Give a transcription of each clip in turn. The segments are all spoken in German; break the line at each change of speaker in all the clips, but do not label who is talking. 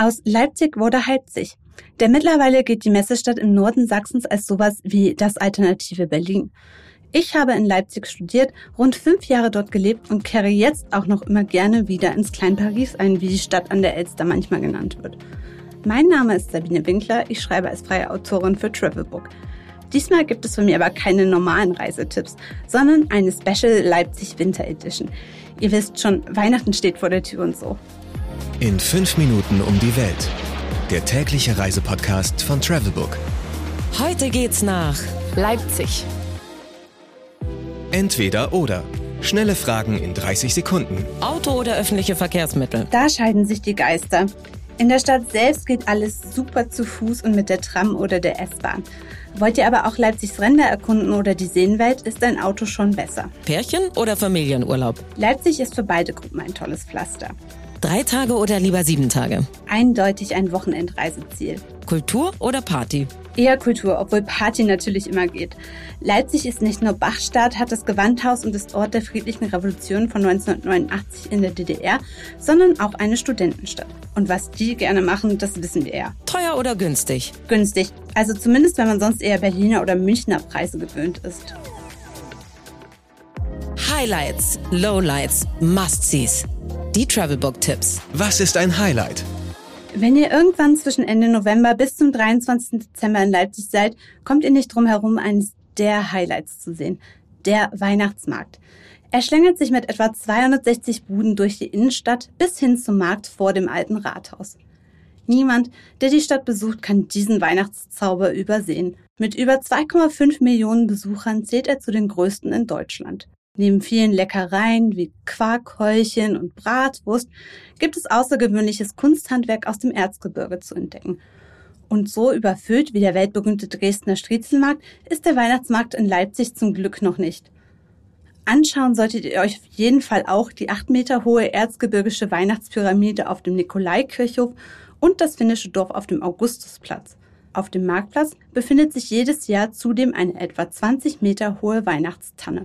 Aus Leipzig wurde Leipzig. Denn mittlerweile geht die Messestadt im Norden Sachsens als sowas wie das alternative Berlin. Ich habe in Leipzig studiert, rund fünf Jahre dort gelebt und kehre jetzt auch noch immer gerne wieder ins Klein Paris ein, wie die Stadt an der Elster manchmal genannt wird. Mein Name ist Sabine Winkler, ich schreibe als freie Autorin für Travelbook. Diesmal gibt es von mir aber keine normalen Reisetipps, sondern eine Special Leipzig Winter Edition. Ihr wisst schon, Weihnachten steht vor der Tür und so.
In fünf Minuten um die Welt. Der tägliche Reisepodcast von Travelbook.
Heute geht's nach Leipzig.
Entweder oder. Schnelle Fragen in 30 Sekunden.
Auto oder öffentliche Verkehrsmittel?
Da scheiden sich die Geister. In der Stadt selbst geht alles super zu Fuß und mit der Tram oder der S-Bahn. Wollt ihr aber auch Leipzigs Ränder erkunden oder die Seenwelt, ist ein Auto schon besser.
Pärchen oder Familienurlaub?
Leipzig ist für beide Gruppen ein tolles Pflaster.
Drei Tage oder lieber sieben Tage?
Eindeutig ein Wochenendreiseziel.
Kultur oder Party?
Eher Kultur, obwohl Party natürlich immer geht. Leipzig ist nicht nur Bachstadt, hat das Gewandhaus und ist Ort der friedlichen Revolution von 1989 in der DDR, sondern auch eine Studentenstadt. Und was die gerne machen, das wissen wir ja.
Teuer oder günstig?
Günstig. Also zumindest, wenn man sonst eher Berliner oder Münchner Preise gewöhnt ist.
Highlights, Lowlights, Must-Sees. Die Travelbook-Tipps.
Was ist ein Highlight?
Wenn ihr irgendwann zwischen Ende November bis zum 23. Dezember in Leipzig seid, kommt ihr nicht drum herum, eines der Highlights zu sehen. Der Weihnachtsmarkt. Er schlängelt sich mit etwa 260 Buden durch die Innenstadt bis hin zum Markt vor dem alten Rathaus. Niemand, der die Stadt besucht, kann diesen Weihnachtszauber übersehen. Mit über 2,5 Millionen Besuchern zählt er zu den größten in Deutschland. Neben vielen Leckereien wie Quarkhäulchen und Bratwurst gibt es außergewöhnliches Kunsthandwerk aus dem Erzgebirge zu entdecken. Und so überfüllt wie der weltberühmte Dresdner Striezelmarkt ist der Weihnachtsmarkt in Leipzig zum Glück noch nicht. Anschauen solltet ihr euch auf jeden Fall auch die acht Meter hohe erzgebirgische Weihnachtspyramide auf dem Nikolaikirchhof und das finnische Dorf auf dem Augustusplatz. Auf dem Marktplatz befindet sich jedes Jahr zudem eine etwa 20 Meter hohe Weihnachtstanne.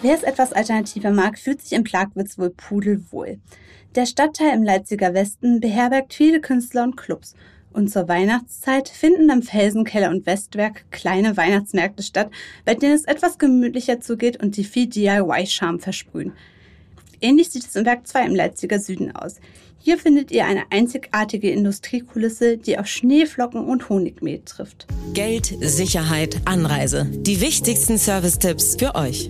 Wer es etwas alternativer mag, fühlt sich im Plagwitz wohl pudelwohl. Der Stadtteil im Leipziger Westen beherbergt viele Künstler und Clubs. Und zur Weihnachtszeit finden am Felsenkeller und Westwerk kleine Weihnachtsmärkte statt, bei denen es etwas gemütlicher zugeht und die viel DIY-Charme versprühen. Ähnlich sieht es im Werk 2 im Leipziger Süden aus. Hier findet ihr eine einzigartige Industriekulisse, die auf Schneeflocken und Honigmehl trifft.
Geld, Sicherheit, Anreise. Die wichtigsten Service-Tipps für euch.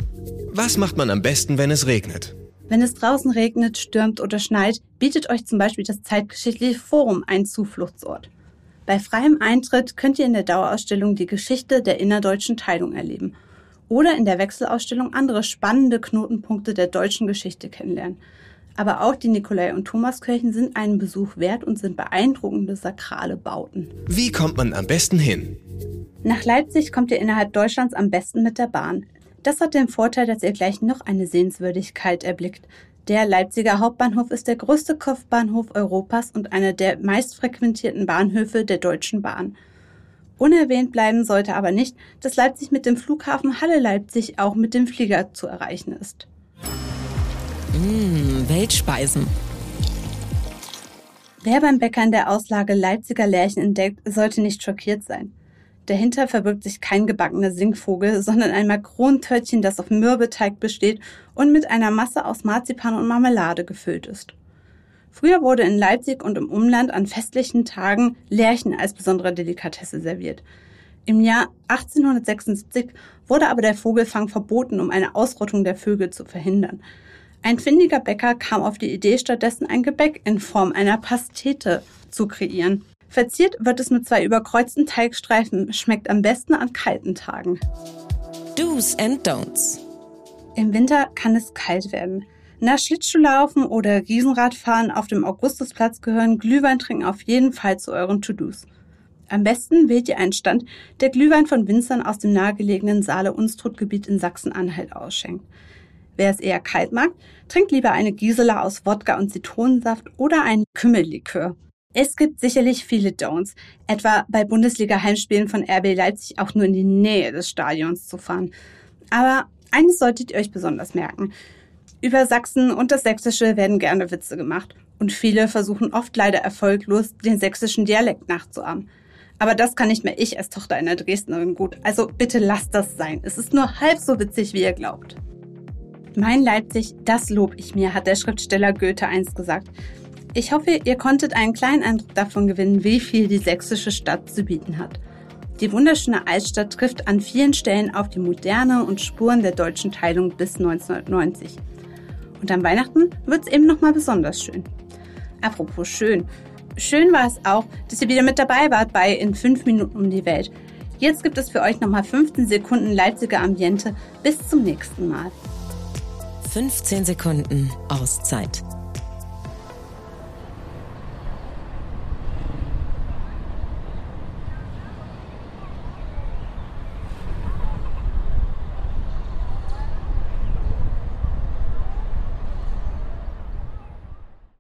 Was macht man am besten, wenn es regnet?
Wenn es draußen regnet, stürmt oder schneit, bietet euch zum Beispiel das Zeitgeschichtliche Forum einen Zufluchtsort. Bei freiem Eintritt könnt ihr in der Dauerausstellung die Geschichte der innerdeutschen Teilung erleben oder in der Wechselausstellung andere spannende Knotenpunkte der deutschen Geschichte kennenlernen. Aber auch die Nikolai- und Thomaskirchen sind einen Besuch wert und sind beeindruckende sakrale Bauten.
Wie kommt man am besten hin?
Nach Leipzig kommt ihr innerhalb Deutschlands am besten mit der Bahn. Das hat den Vorteil, dass ihr gleich noch eine Sehenswürdigkeit erblickt. Der Leipziger Hauptbahnhof ist der größte Kopfbahnhof Europas und einer der meistfrequentierten Bahnhöfe der Deutschen Bahn. Unerwähnt bleiben sollte aber nicht, dass Leipzig mit dem Flughafen Halle Leipzig auch mit dem Flieger zu erreichen ist.
Mmh, Weltspeisen.
Wer beim Bäcker in der Auslage Leipziger Lärchen entdeckt, sollte nicht schockiert sein. Dahinter verbirgt sich kein gebackener Singvogel, sondern ein Makrontörtchen, das auf Mürbeteig besteht und mit einer Masse aus Marzipan und Marmelade gefüllt ist. Früher wurde in Leipzig und im Umland an festlichen Tagen Lärchen als besondere Delikatesse serviert. Im Jahr 1876 wurde aber der Vogelfang verboten, um eine Ausrottung der Vögel zu verhindern. Ein findiger Bäcker kam auf die Idee, stattdessen ein Gebäck in Form einer Pastete zu kreieren. Verziert wird es mit zwei überkreuzten Teigstreifen, schmeckt am besten an kalten Tagen.
Do's and Don'ts.
Im Winter kann es kalt werden. Nach Schlittschuhlaufen oder Riesenradfahren auf dem Augustusplatz gehören Glühwein trinken auf jeden Fall zu euren To-Dos. Am besten wählt ihr einen Stand, der Glühwein von Winzern aus dem nahegelegenen Saale-Unstrut-Gebiet in Sachsen-Anhalt ausschenkt. Wer es eher kalt mag, trinkt lieber eine Gisela aus Wodka und Zitronensaft oder einen Kümmellikör. Es gibt sicherlich viele Don'ts, etwa bei Bundesliga-Heimspielen von RB Leipzig auch nur in die Nähe des Stadions zu fahren. Aber eines solltet ihr euch besonders merken. Über Sachsen und das Sächsische werden gerne Witze gemacht. Und viele versuchen oft leider erfolglos, den sächsischen Dialekt nachzuahmen. Aber das kann nicht mehr ich als Tochter einer Dresdnerin gut. Also bitte lasst das sein. Es ist nur halb so witzig, wie ihr glaubt. Mein Leipzig, das lob ich mir, hat der Schriftsteller Goethe einst gesagt. Ich hoffe, ihr konntet einen kleinen Eindruck davon gewinnen, wie viel die sächsische Stadt zu bieten hat. Die wunderschöne Altstadt trifft an vielen Stellen auf die Moderne und Spuren der deutschen Teilung bis 1990. Und an Weihnachten wird es eben nochmal besonders schön. Apropos schön. Schön war es auch, dass ihr wieder mit dabei wart bei In 5 Minuten um die Welt. Jetzt gibt es für euch nochmal 15 Sekunden Leipziger Ambiente. Bis zum nächsten Mal.
15 Sekunden Auszeit